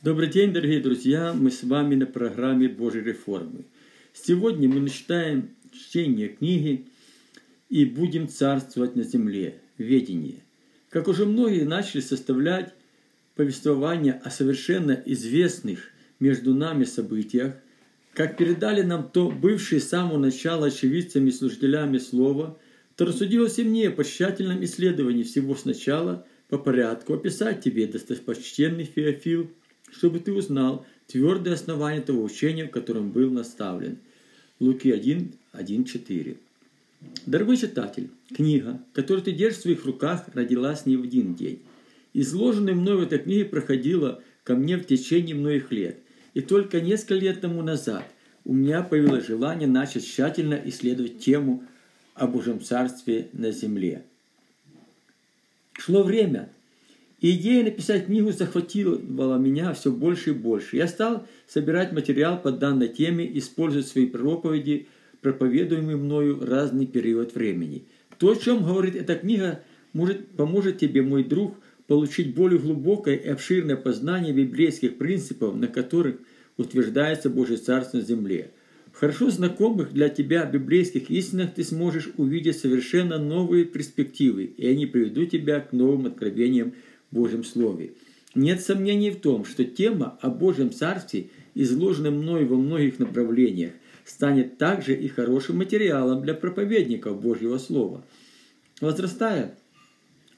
Добрый день, дорогие друзья! Мы с вами на программе Божьей реформы. Сегодня мы начинаем чтение книги «И будем царствовать на земле. Ведение». Как уже многие начали составлять повествование о совершенно известных между нами событиях, как передали нам то бывшие с самого начала очевидцами и служителями слова, то рассудилось и мне по тщательном исследовании всего сначала по порядку описать тебе, достопочтенный Феофил, чтобы ты узнал твердое основание того учения, в котором был наставлен. Луки 1, 1, 4. Дорогой читатель, книга, которую ты держишь в своих руках, родилась не в один день. Изложенная мной в этой книге проходила ко мне в течение многих лет. И только несколько лет тому назад у меня появилось желание начать тщательно исследовать тему о Божьем Царстве на земле. Шло время, идея написать книгу захватила меня все больше и больше. Я стал собирать материал по данной теме, используя свои проповеди, проповедуемые мною разный период времени. То, о чем говорит эта книга, может, поможет тебе, мой друг, получить более глубокое и обширное познание библейских принципов, на которых утверждается Божье Царство на земле. В хорошо знакомых для тебя библейских истинах ты сможешь увидеть совершенно новые перспективы, и они приведут тебя к новым откровениям Божьем Слове. Нет сомнений в том, что тема о Божьем Царстве, изложенная мной во многих направлениях, станет также и хорошим материалом для проповедников Божьего Слова. Возрастая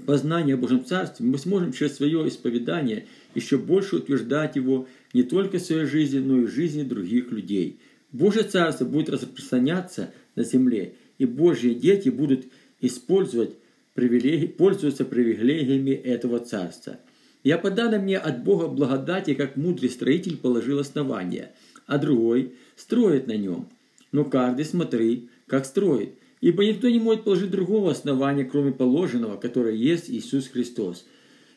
познание о Божьем Царстве, мы сможем через свое исповедание еще больше утверждать его не только в своей жизни, но и в жизни других людей. Божье Царство будет распространяться на земле, и Божьи дети будут использовать привилегий, пользуются привилегиями этого царства. Я по данной мне от Бога благодати, как мудрый строитель положил основание, а другой строит на нем. Но каждый смотри, как строит. Ибо никто не может положить другого основания, кроме положенного, которое есть Иисус Христос.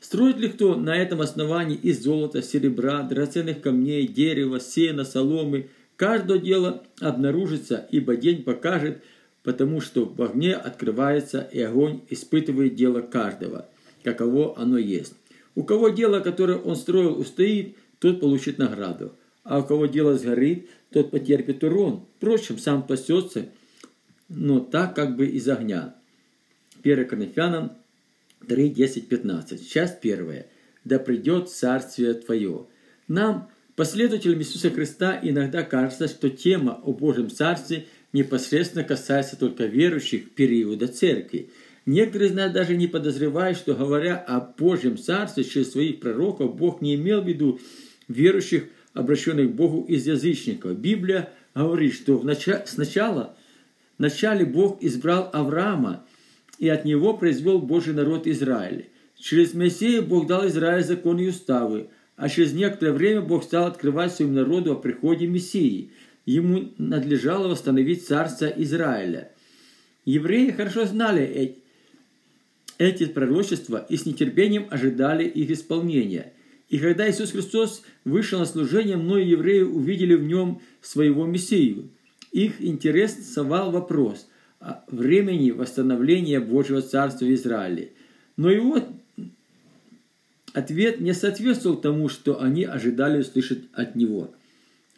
Строит ли кто на этом основании из золота, серебра, драгоценных камней, дерева, сена, соломы? Каждое дело обнаружится, ибо день покажет – потому что в огне открывается, и огонь испытывает дело каждого, каково оно есть. У кого дело, которое он строил, устоит, тот получит награду, а у кого дело сгорит, тот потерпит урон. Впрочем, сам пасется, но так как бы из огня. 1 Коринфянам 3, 10, 15. Часть первая. «Да придет Царствие Твое». Нам, последователям Иисуса Христа, иногда кажется, что тема о Божьем Царстве – непосредственно касается только верующих периода церкви. Некоторые из нас даже не подозревают, что говоря о Божьем Царстве через своих пророков, Бог не имел в виду верующих, обращенных к Богу из язычников. Библия говорит, что сначала в начале Бог избрал Авраама, и от него произвел Божий народ Израиль. Через Мессию Бог дал Израилю законы и уставы, а через некоторое время Бог стал открывать своему народу о приходе Мессии – ему надлежало восстановить царство Израиля. Евреи хорошо знали эти пророчества и с нетерпением ожидали их исполнения. И когда Иисус Христос вышел на служение, многие евреи увидели в нем своего Мессию. Их интерес совал вопрос о времени восстановления Божьего Царства в Израиле. Но его ответ не соответствовал тому, что они ожидали услышать от него –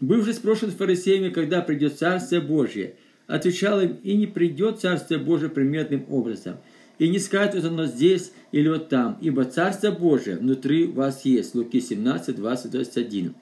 Бывший спрошен фарисеями, когда придет Царствие Божье, отвечал им, и не придет Царствие Божие приметным образом, и не скажет оно здесь или вот там, ибо Царство Божие внутри вас есть. Луки 17, 20, 21.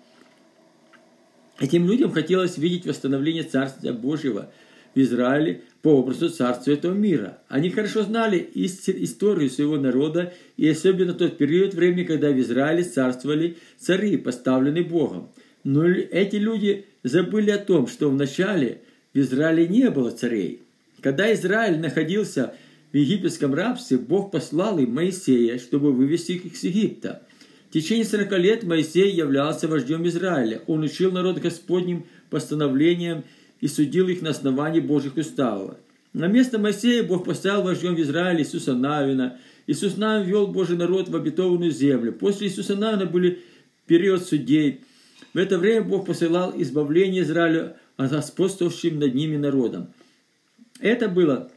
Этим людям хотелось видеть восстановление Царствия Божьего в Израиле по образу царства этого мира. Они хорошо знали историю своего народа и особенно тот период времени, когда в Израиле царствовали цари, поставленные Богом – но эти люди забыли о том, что вначале в Израиле не было царей. Когда Израиль находился в египетском рабстве, Бог послал им Моисея, чтобы вывести их из Египта. В течение 40 лет Моисей являлся вождем Израиля. Он учил народ Господним постановлениям и судил их на основании Божьих уставов. На место Моисея Бог поставил вождем в Израиле Иисуса Навина. Иисус Навин вел Божий народ в обетованную землю. После Иисуса Навина были период судей – в это время Бог посылал избавление Израилю от господствовавшим над ними народом. Это было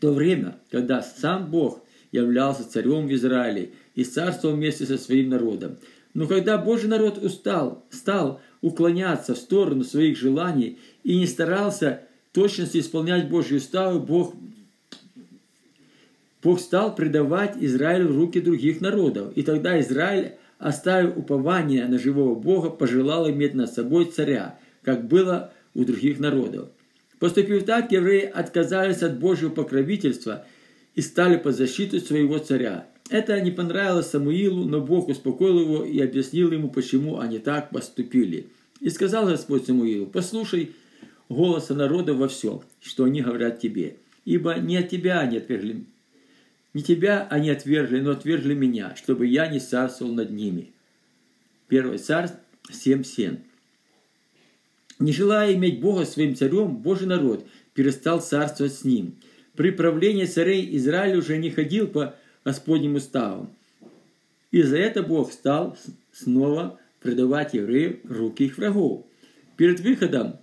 то время, когда сам Бог являлся царем в Израиле и царствовал вместе со своим народом. Но когда Божий народ устал, стал уклоняться в сторону своих желаний и не старался точности исполнять Божьи уставы, Бог, Бог стал предавать Израиль в руки других народов. И тогда Израиль, оставив упование на живого Бога, пожелал иметь над собой царя, как было у других народов. Поступив так, евреи отказались от Божьего покровительства и стали под защиту своего царя. Это не понравилось Самуилу, но Бог успокоил его и объяснил ему, почему они так поступили. И сказал Господь Самуилу, послушай голоса народа во всем, что они говорят тебе, ибо не от тебя они отвергли, не тебя они отвергли, но отвергли меня, чтобы я не царствовал над ними. Первый царств 7.7. Не желая иметь Бога своим царем, Божий народ перестал царствовать с ним. При правлении царей Израиль уже не ходил по Господним уставам. И за это Бог стал снова предавать евреев руки их врагов. Перед выходом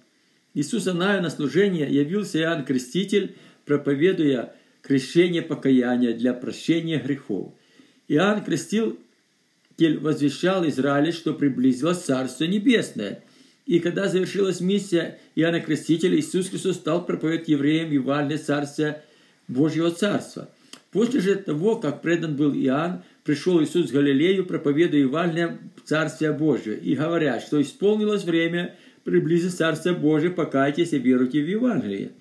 Иисуса Наю на служение явился Иоанн Креститель, проповедуя крещение покаяния для прощения грехов. Иоанн Креститель возвещал Израилю, что приблизилось Царство Небесное – и когда завершилась миссия Иоанна Крестителя, Иисус Христос стал проповедовать евреям Евангелие Царствия Божьего Царства. После же того, как предан был Иоанн, пришел Иисус в Галилею, проповедуя Евангелие Царствия Божьего, и говоря, что исполнилось время приблизить Царствие Божие, покайтесь и веруйте в Евангелие.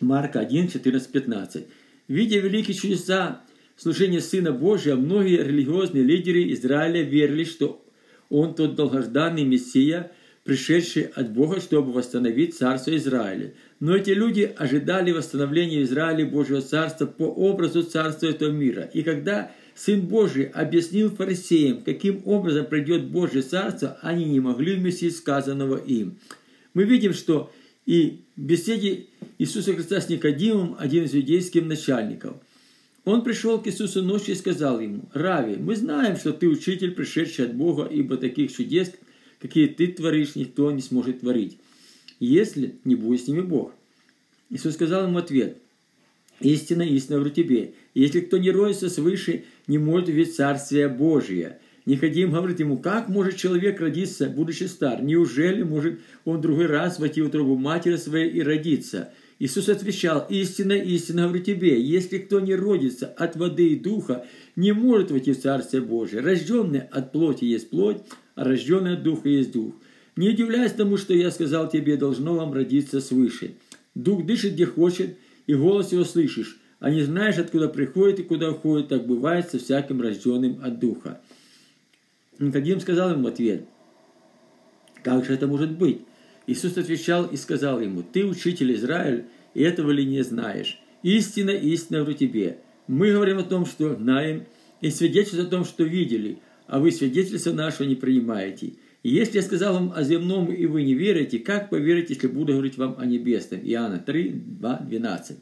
Марка 1, 14, 15. Видя великие чудеса служения Сына Божия, многие религиозные лидеры Израиля верили, что он тот долгожданный Мессия, пришедший от Бога, чтобы восстановить царство Израиля. Но эти люди ожидали восстановления Израиля Божьего царства по образу царства этого мира. И когда Сын Божий объяснил фарисеям, каким образом придет Божье царство, они не могли вместить сказанного им. Мы видим, что и в беседе Иисуса Христа с Никодимом, один из иудейских начальников, он пришел к Иисусу ночью и сказал ему, «Рави, мы знаем, что ты учитель, пришедший от Бога, ибо таких чудес, какие ты творишь, никто не сможет творить, если не будет с ними Бог». Иисус сказал ему ответ, «Истина, истина говорю тебе, если кто не родится свыше, не может увидеть Царствие Божие». Никодим говорит ему, как может человек родиться, будучи стар? Неужели может он другой раз войти в утробу матери своей и родиться? Иисус отвечал, истинно, истинно говорю тебе, если кто не родится от воды и духа, не может войти в Царствие Божие. Рожденный от плоти есть плоть, а рожденный от духа есть дух. Не удивляйся тому, что я сказал тебе, должно вам родиться свыше. Дух дышит, где хочет, и голос его слышишь, а не знаешь, откуда приходит и куда уходит, так бывает со всяким рожденным от духа. Никодим сказал ему в ответ, как же это может быть? Иисус отвечал и сказал ему, «Ты учитель Израиль, и этого ли не знаешь? Истина, истина говорю тебе. Мы говорим о том, что знаем, и свидетельствуем о том, что видели, а вы свидетельства нашего не принимаете. И если я сказал вам о земном, и вы не верите, как поверите, если буду говорить вам о небесном?» Иоанна 3, 2, 12.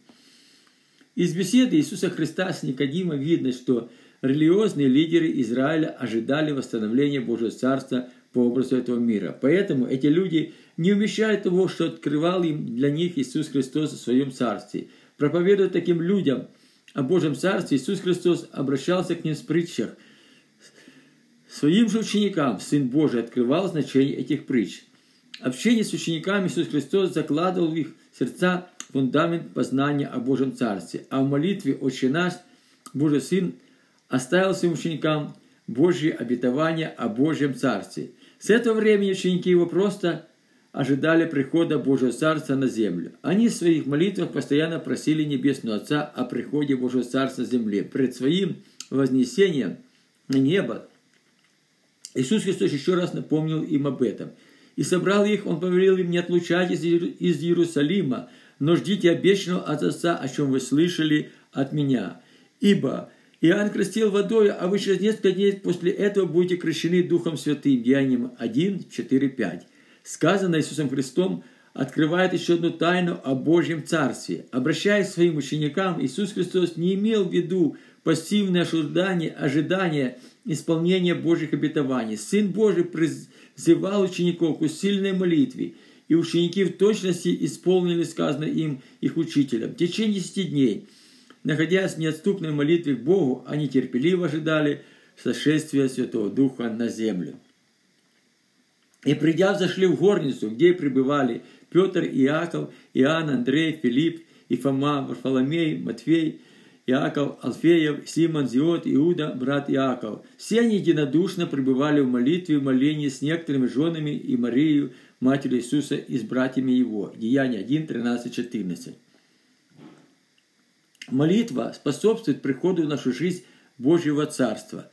Из беседы Иисуса Христа с Никодимом видно, что религиозные лидеры Израиля ожидали восстановления Божьего Царства по образу этого мира. Поэтому эти люди не умещают того, что открывал им для них Иисус Христос в своем Царстве. Проповедуя таким людям о Божьем Царстве, Иисус Христос обращался к ним в притчах. Своим же ученикам Сын Божий открывал значение этих притч. Общение с учениками Иисус Христос закладывал в их сердца фундамент познания о Божьем Царстве, а в молитве «Отче наш» Божий Сын оставил своим ученикам Божье обетование о Божьем Царстве – с этого времени ученики его просто ожидали прихода Божьего Царства на землю. Они в своих молитвах постоянно просили Небесного Отца о приходе Божьего Царства на земле. Пред своим вознесением на небо Иисус Христос еще раз напомнил им об этом. И собрал их, Он повелел им не отлучайтесь из Иерусалима, но ждите обещанного от Отца, о чем вы слышали от меня. Ибо Иоанн крестил водой, а вы через несколько дней после этого будете крещены Духом Святым. Деянием 1, 4, 5. Сказано Иисусом Христом, открывает еще одну тайну о Божьем Царстве. Обращаясь к своим ученикам, Иисус Христос не имел в виду пассивное ожидание, ожидание исполнения Божьих обетований. Сын Божий призывал учеников к усиленной молитве, и ученики в точности исполнили сказанное им их учителям. В течение десяти дней – Находясь в неотступной молитве к Богу, они терпеливо ожидали сошествия Святого Духа на землю. И придя, зашли в горницу, где пребывали Петр, Иаков, Иоанн, Андрей, Филипп, и Фома, Варфоломей, Матфей, Иаков, Алфеев, Симон, Зиот, Иуда, брат Иаков. Все они единодушно пребывали в молитве и молении с некоторыми женами и Марию, матерью Иисуса, и с братьями его. Деяние 1, 13, 14. Молитва способствует приходу в нашу жизнь Божьего Царства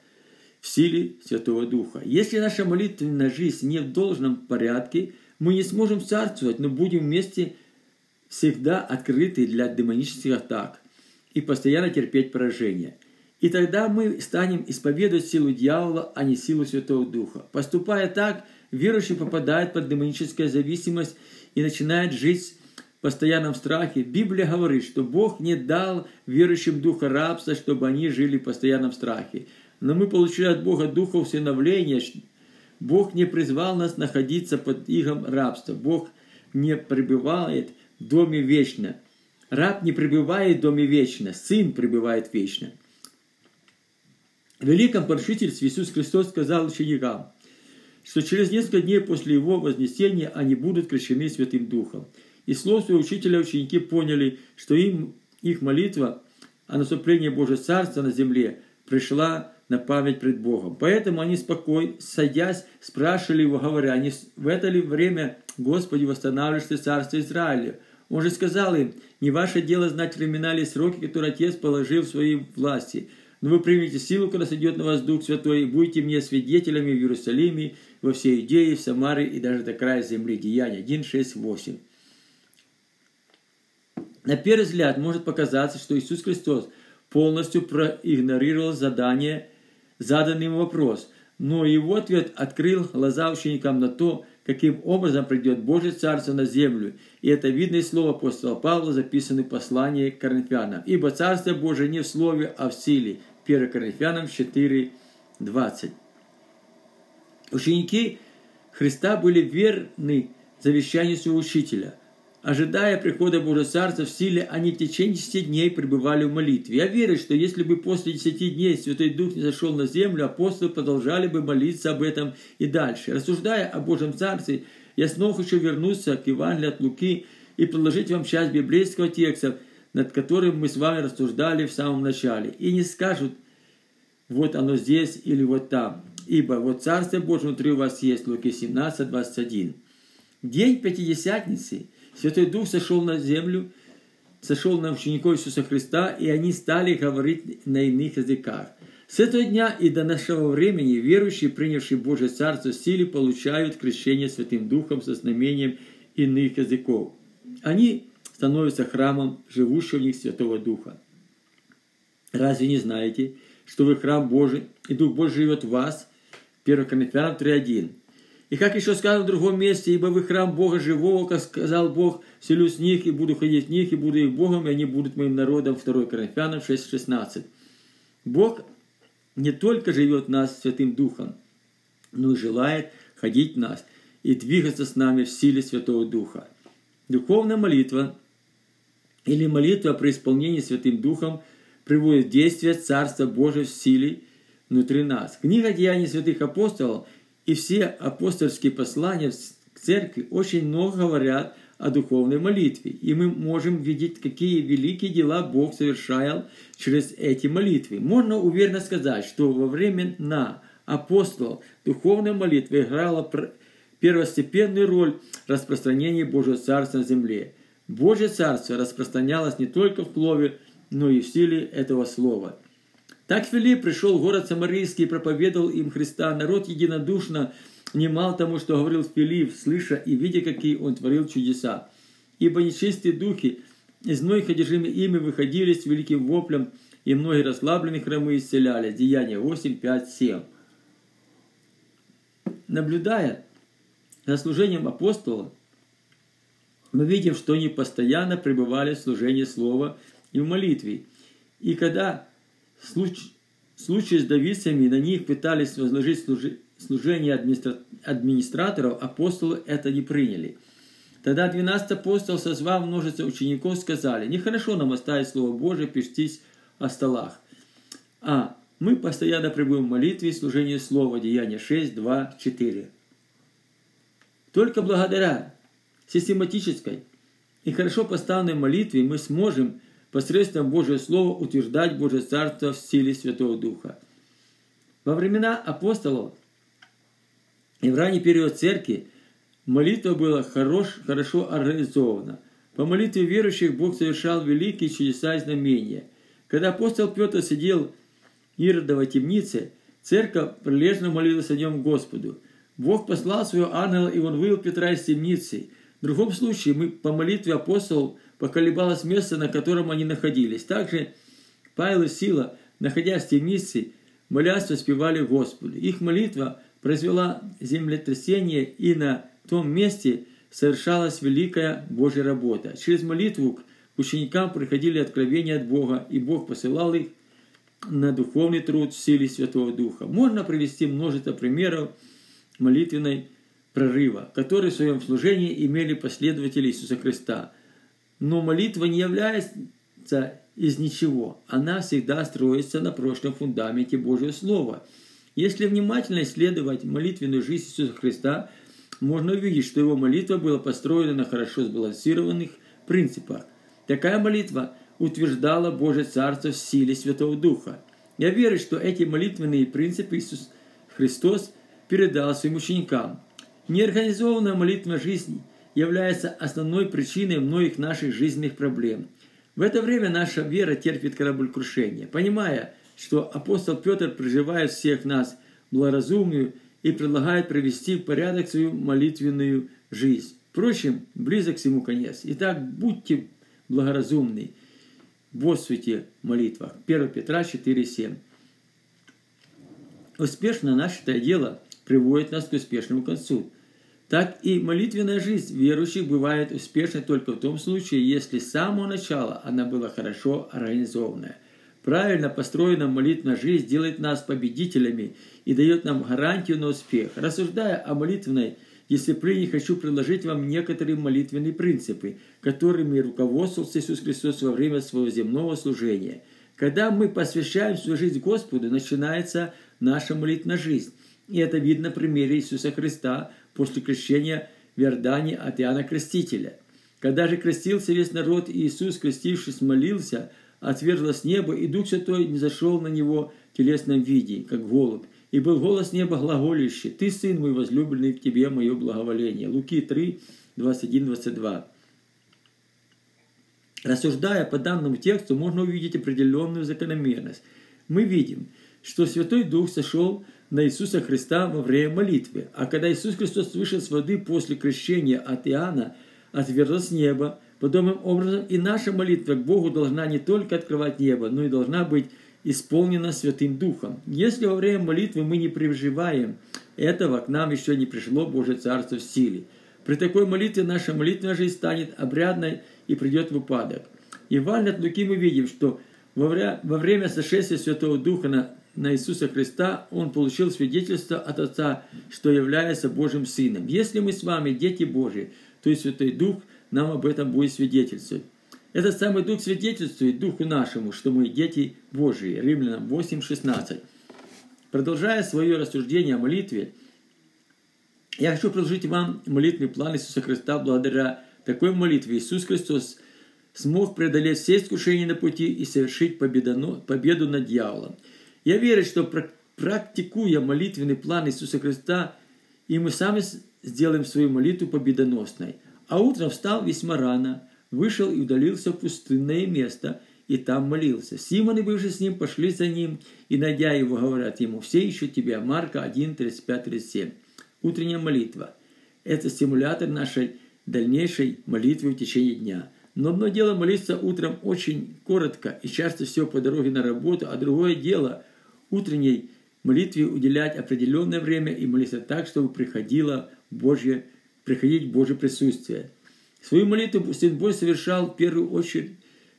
в силе Святого Духа. Если наша молитвенная жизнь не в должном порядке, мы не сможем царствовать, но будем вместе всегда открыты для демонических атак и постоянно терпеть поражение. И тогда мы станем исповедовать силу дьявола, а не силу Святого Духа. Поступая так, верующий попадает под демоническую зависимость и начинает жить постоянном страхе. Библия говорит, что Бог не дал верующим духа рабства, чтобы они жили в постоянном страхе. Но мы получили от Бога духа усыновления. Бог не призвал нас находиться под игом рабства. Бог не пребывает в доме вечно – Раб не пребывает в доме вечно, сын пребывает вечно. Великом поручительстве Иисус Христос сказал ученикам, что через несколько дней после Его вознесения они будут крещены Святым Духом. И слов своего учителя ученики поняли, что им их молитва о наступлении Божьего Царства на земле пришла на память пред Богом. Поэтому они спокойно, садясь, спрашивали его, говоря, не в это ли время, Господи, восстанавливаешь ты Царство Израиля? Он же сказал им, не ваше дело знать времена или сроки, которые Отец положил в своей власти. Но вы примете силу, когда сойдет на вас Дух Святой, и будете мне свидетелями в Иерусалиме, во всей Иудее, в Самаре и даже до края земли. Деяния 1, 6, 8. На первый взгляд может показаться, что Иисус Христос полностью проигнорировал задание, заданный ему вопрос, но его ответ открыл глаза ученикам на то, каким образом придет Божье Царство на землю. И это видно из слова апостола Павла, записанное в послании к Коринфянам. Ибо Царство Божие не в слове, а в силе. 1 Коринфянам 4, 20. Ученики Христа были верны завещанию своего учителя – Ожидая прихода Божьего Царства в силе, они в течение десяти дней пребывали в молитве. Я верю, что если бы после десяти дней Святой Дух не зашел на землю, апостолы продолжали бы молиться об этом и дальше. Рассуждая о Божьем Царстве, я снова хочу вернуться к Евангелию от Луки и предложить вам часть библейского текста, над которым мы с вами рассуждали в самом начале. И не скажут, вот оно здесь или вот там. Ибо вот Царство Божье внутри у вас есть, Луки 17, 21. День Пятидесятницы – Святой Дух сошел на землю, сошел на учеников Иисуса Христа, и они стали говорить на иных языках. С этого дня и до нашего времени верующие, принявшие Божье Царство силе, получают крещение Святым Духом со знамением иных языков. Они становятся храмом живущего в них Святого Духа. Разве не знаете, что вы храм Божий, и Дух Божий живет в вас? 1 Коринфянам 3.1. И как еще сказано в другом месте, ибо вы храм Бога живого, как сказал Бог, селюсь в них и буду ходить в них, и буду их Богом, и они будут моим народом. 2 Коринфянам 6,16. Бог не только живет в нас Святым Духом, но и желает ходить в нас и двигаться с нами в силе Святого Духа. Духовная молитва или молитва при исполнении Святым Духом приводит в действие Царства Божие в силе внутри нас. Книга Деяний святых апостолов – и все апостольские послания к церкви очень много говорят о духовной молитве. И мы можем видеть, какие великие дела Бог совершал через эти молитвы. Можно уверенно сказать, что во время на апостолов духовная молитва играла первостепенную роль в распространении Божьего Царства на земле. Божье Царство распространялось не только в слове, но и в силе этого слова – так Филипп пришел в город Самарийский и проповедовал им Христа. Народ единодушно внимал тому, что говорил Филипп, слыша и видя, какие он творил чудеса. Ибо нечистые духи из многих одержимых ими выходили с великим воплем, и многие расслабленные хромы исцеляли. Деяние 8, 5, 7. Наблюдая за служением апостола, мы видим, что они постоянно пребывали в служении Слова и в молитве. И когда Случай, случай с давицами на них пытались возложить служение администра... администраторов, апостолы это не приняли. Тогда 12 апостол, созвав множество учеников, сказали, нехорошо нам оставить Слово Божие пештись о столах. А Мы постоянно пребываем в молитве и служении Слова, Деяния 6, 2, 4. Только благодаря систематической и хорошо поставленной молитве мы сможем посредством Божьего Слова утверждать Божье Царство в силе Святого Духа. Во времена апостолов и в ранний период церкви молитва была хорош, хорошо организована. По молитве верующих Бог совершал великие чудеса и знамения. Когда апостол Петр сидел в Иродовой темнице, церковь прилежно молилась о нем Господу. Бог послал своего ангела, и он вывел Петра из темницы. В другом случае мы по молитве апостолов поколебалось место, на котором они находились. Также Павел и Сила, находясь в темнице, молясь, воспевали Господу. Их молитва произвела землетрясение, и на том месте совершалась великая Божья работа. Через молитву к ученикам приходили откровения от Бога, и Бог посылал их на духовный труд в силе Святого Духа. Можно привести множество примеров молитвенной прорыва, которые в своем служении имели последователи Иисуса Христа – но молитва не является из ничего. Она всегда строится на прочном фундаменте Божьего Слова. Если внимательно исследовать молитвенную жизнь Иисуса Христа, можно увидеть, что его молитва была построена на хорошо сбалансированных принципах. Такая молитва утверждала Божье Царство в силе Святого Духа. Я верю, что эти молитвенные принципы Иисус Христос передал своим ученикам. Неорганизованная молитвенная жизнь является основной причиной многих наших жизненных проблем. В это время наша вера терпит кораблекрушение, понимая, что апостол Петр призывает всех нас благоразумию и предлагает привести в порядок свою молитвенную жизнь. Впрочем, близок всему конец. Итак, будьте благоразумны, бодрствуйте в молитвах. 1 Петра 4,7. Успешно начатое дело приводит нас к успешному концу – так и молитвенная жизнь верующих бывает успешной только в том случае, если с самого начала она была хорошо организованная. Правильно построенная молитвенная жизнь делает нас победителями и дает нам гарантию на успех. Рассуждая о молитвенной дисциплине, хочу предложить вам некоторые молитвенные принципы, которыми руководствовался Иисус Христос во время своего земного служения. Когда мы посвящаем свою жизнь Господу, начинается наша молитвенная жизнь. И это видно на примере Иисуса Христа, после крещения в Иордане от Иоанна Крестителя. Когда же крестился весь народ, Иисус, крестившись, молился, отверзлось небо, и Дух Святой не зашел на него в телесном виде, как голубь. И был голос неба глаголющий, «Ты, Сын мой возлюбленный, к Тебе мое благоволение». Луки 3, 21-22. Рассуждая по данному тексту, можно увидеть определенную закономерность. Мы видим, что Святой Дух сошел на Иисуса Христа во время молитвы. А когда Иисус Христос вышел с воды после крещения от Иоанна, отверзлось небо. Подобным образом и наша молитва к Богу должна не только открывать небо, но и должна быть исполнена Святым Духом. Если во время молитвы мы не переживаем этого, к нам еще не пришло Божье Царство в силе. При такой молитве наша молитвенная жизнь станет обрядной и придет в упадок. И в от Луки мы видим, что во время сошествия Святого Духа на на Иисуса Христа, он получил свидетельство от Отца, что является Божьим Сыном. Если мы с вами дети Божьи, то есть Святой Дух нам об этом будет свидетельствовать. Этот самый Дух свидетельствует Духу нашему, что мы дети Божьи. Римлянам 8:16. Продолжая свое рассуждение о молитве, я хочу предложить вам молитвенный план Иисуса Христа благодаря такой молитве. Иисус Христос смог преодолеть все искушения на пути и совершить победу над дьяволом. Я верю, что практикуя молитвенный план Иисуса Христа, и мы сами сделаем свою молитву победоносной. А утром встал весьма рано, вышел и удалился в пустынное место, и там молился. Симон и бывший с ним пошли за ним, и, найдя его, говорят ему, «Все ищут тебя». Марка 1, 35, 37. Утренняя молитва – это стимулятор нашей дальнейшей молитвы в течение дня – но одно дело молиться утром очень коротко и часто все по дороге на работу, а другое дело утренней молитве уделять определенное время и молиться так, чтобы приходило Божье, приходить Божье присутствие. Свою молитву Сын Божий совершал в первую очередь,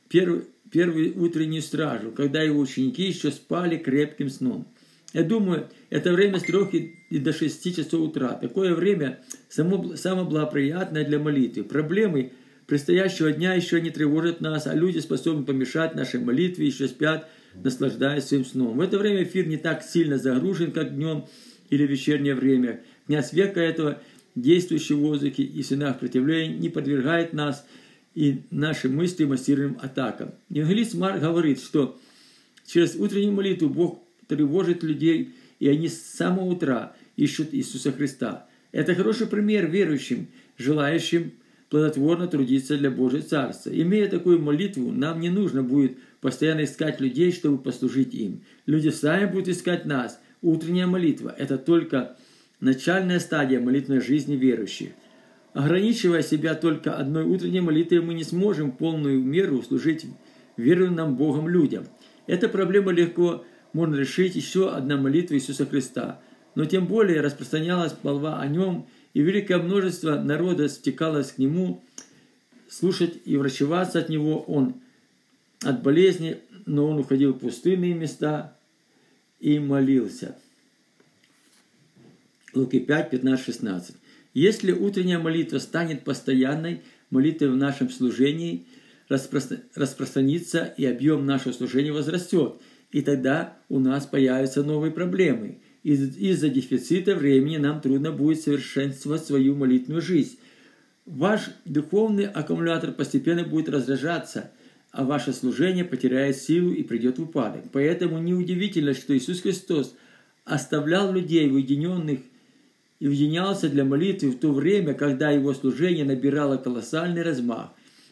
первую, первую утреннюю стражу, когда его ученики еще спали крепким сном. Я думаю, это время с трех и до шести часов утра. Такое время само, самое благоприятное для молитвы. Проблемы предстоящего дня еще не тревожат нас, а люди способны помешать нашей молитве, еще спят наслаждаясь своим сном. В это время эфир не так сильно загружен, как днем или вечернее время. Князь века этого, действующий в воздухе и в сынах противления, не подвергает нас и наши мысли массированным атакам. Евангелист Марк говорит, что через утреннюю молитву Бог тревожит людей, и они с самого утра ищут Иисуса Христа. Это хороший пример верующим, желающим плодотворно трудиться для Божьего Царства. Имея такую молитву, нам не нужно будет постоянно искать людей, чтобы послужить им. Люди сами будут искать нас. Утренняя молитва – это только начальная стадия молитвенной жизни верующих. Ограничивая себя только одной утренней молитвой, мы не сможем полную меру служить верным Богом людям. Эта проблема легко можно решить еще одна молитва Иисуса Христа. Но тем более распространялась молва о нем – и великое множество народа стекалось к нему слушать и врачеваться от него. Он от болезни, но он уходил в пустынные места и молился. Луки 5, 15, 16. Если утренняя молитва станет постоянной молитвой в нашем служении, распространится и объем нашего служения возрастет, и тогда у нас появятся новые проблемы – из-за дефицита времени нам трудно будет совершенствовать свою молитвенную жизнь. Ваш духовный аккумулятор постепенно будет разряжаться, а ваше служение потеряет силу и придет в упадок. Поэтому неудивительно, что Иисус Христос оставлял людей уединенных и уединялся для молитвы в то время, когда его служение набирало колоссальный размах.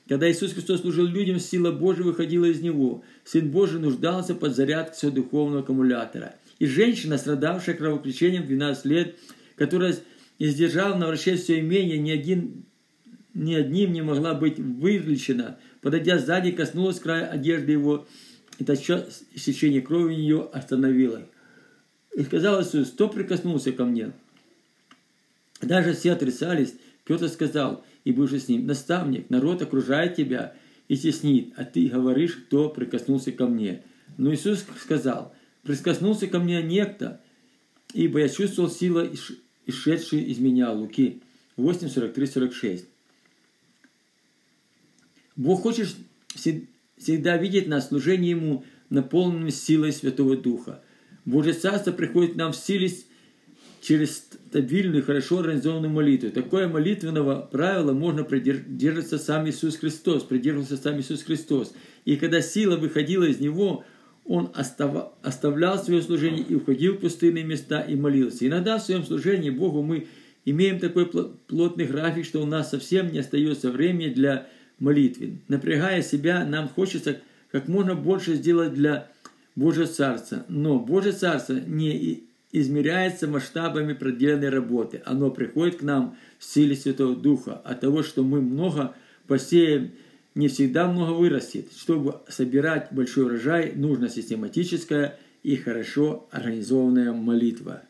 Когда Иисус Христос служил людям, сила Божия выходила из Него. Сын Божий нуждался под зарядкой своего духовного аккумулятора – и женщина, страдавшая кровопречением 12 лет, которая издержала на враче все имение, ни, один, ни одним не могла быть вылечена, подойдя сзади, коснулась края одежды его, и тотчас истечение крови у нее остановилось. И сказал Иисус, кто прикоснулся ко мне? Даже все отрицались, кто-то сказал, и бывший с ним, наставник, народ окружает тебя и теснит, а ты говоришь, кто прикоснулся ко мне. Но Иисус сказал, прикоснулся ко мне некто, ибо я чувствовал силу, исшедшую из меня. Луки 8, 43, 46. Бог хочет всегда видеть нас служение Ему, наполненным силой Святого Духа. Божье Царство приходит нам в силе через стабильную, хорошо организованную молитву. Такое молитвенного правила можно придерживаться сам Иисус Христос, придерживался сам Иисус Христос. И когда сила выходила из Него, он оставлял свое служение и уходил в пустынные места и молился. Иногда в своем служении Богу мы имеем такой плотный график, что у нас совсем не остается времени для молитвы. Напрягая себя, нам хочется как можно больше сделать для Божьего Царства. Но Божье Царство не измеряется масштабами проделанной работы. Оно приходит к нам в силе Святого Духа. От того, что мы много посеем не всегда много вырастет. Чтобы собирать большой урожай, нужна систематическая и хорошо организованная молитва.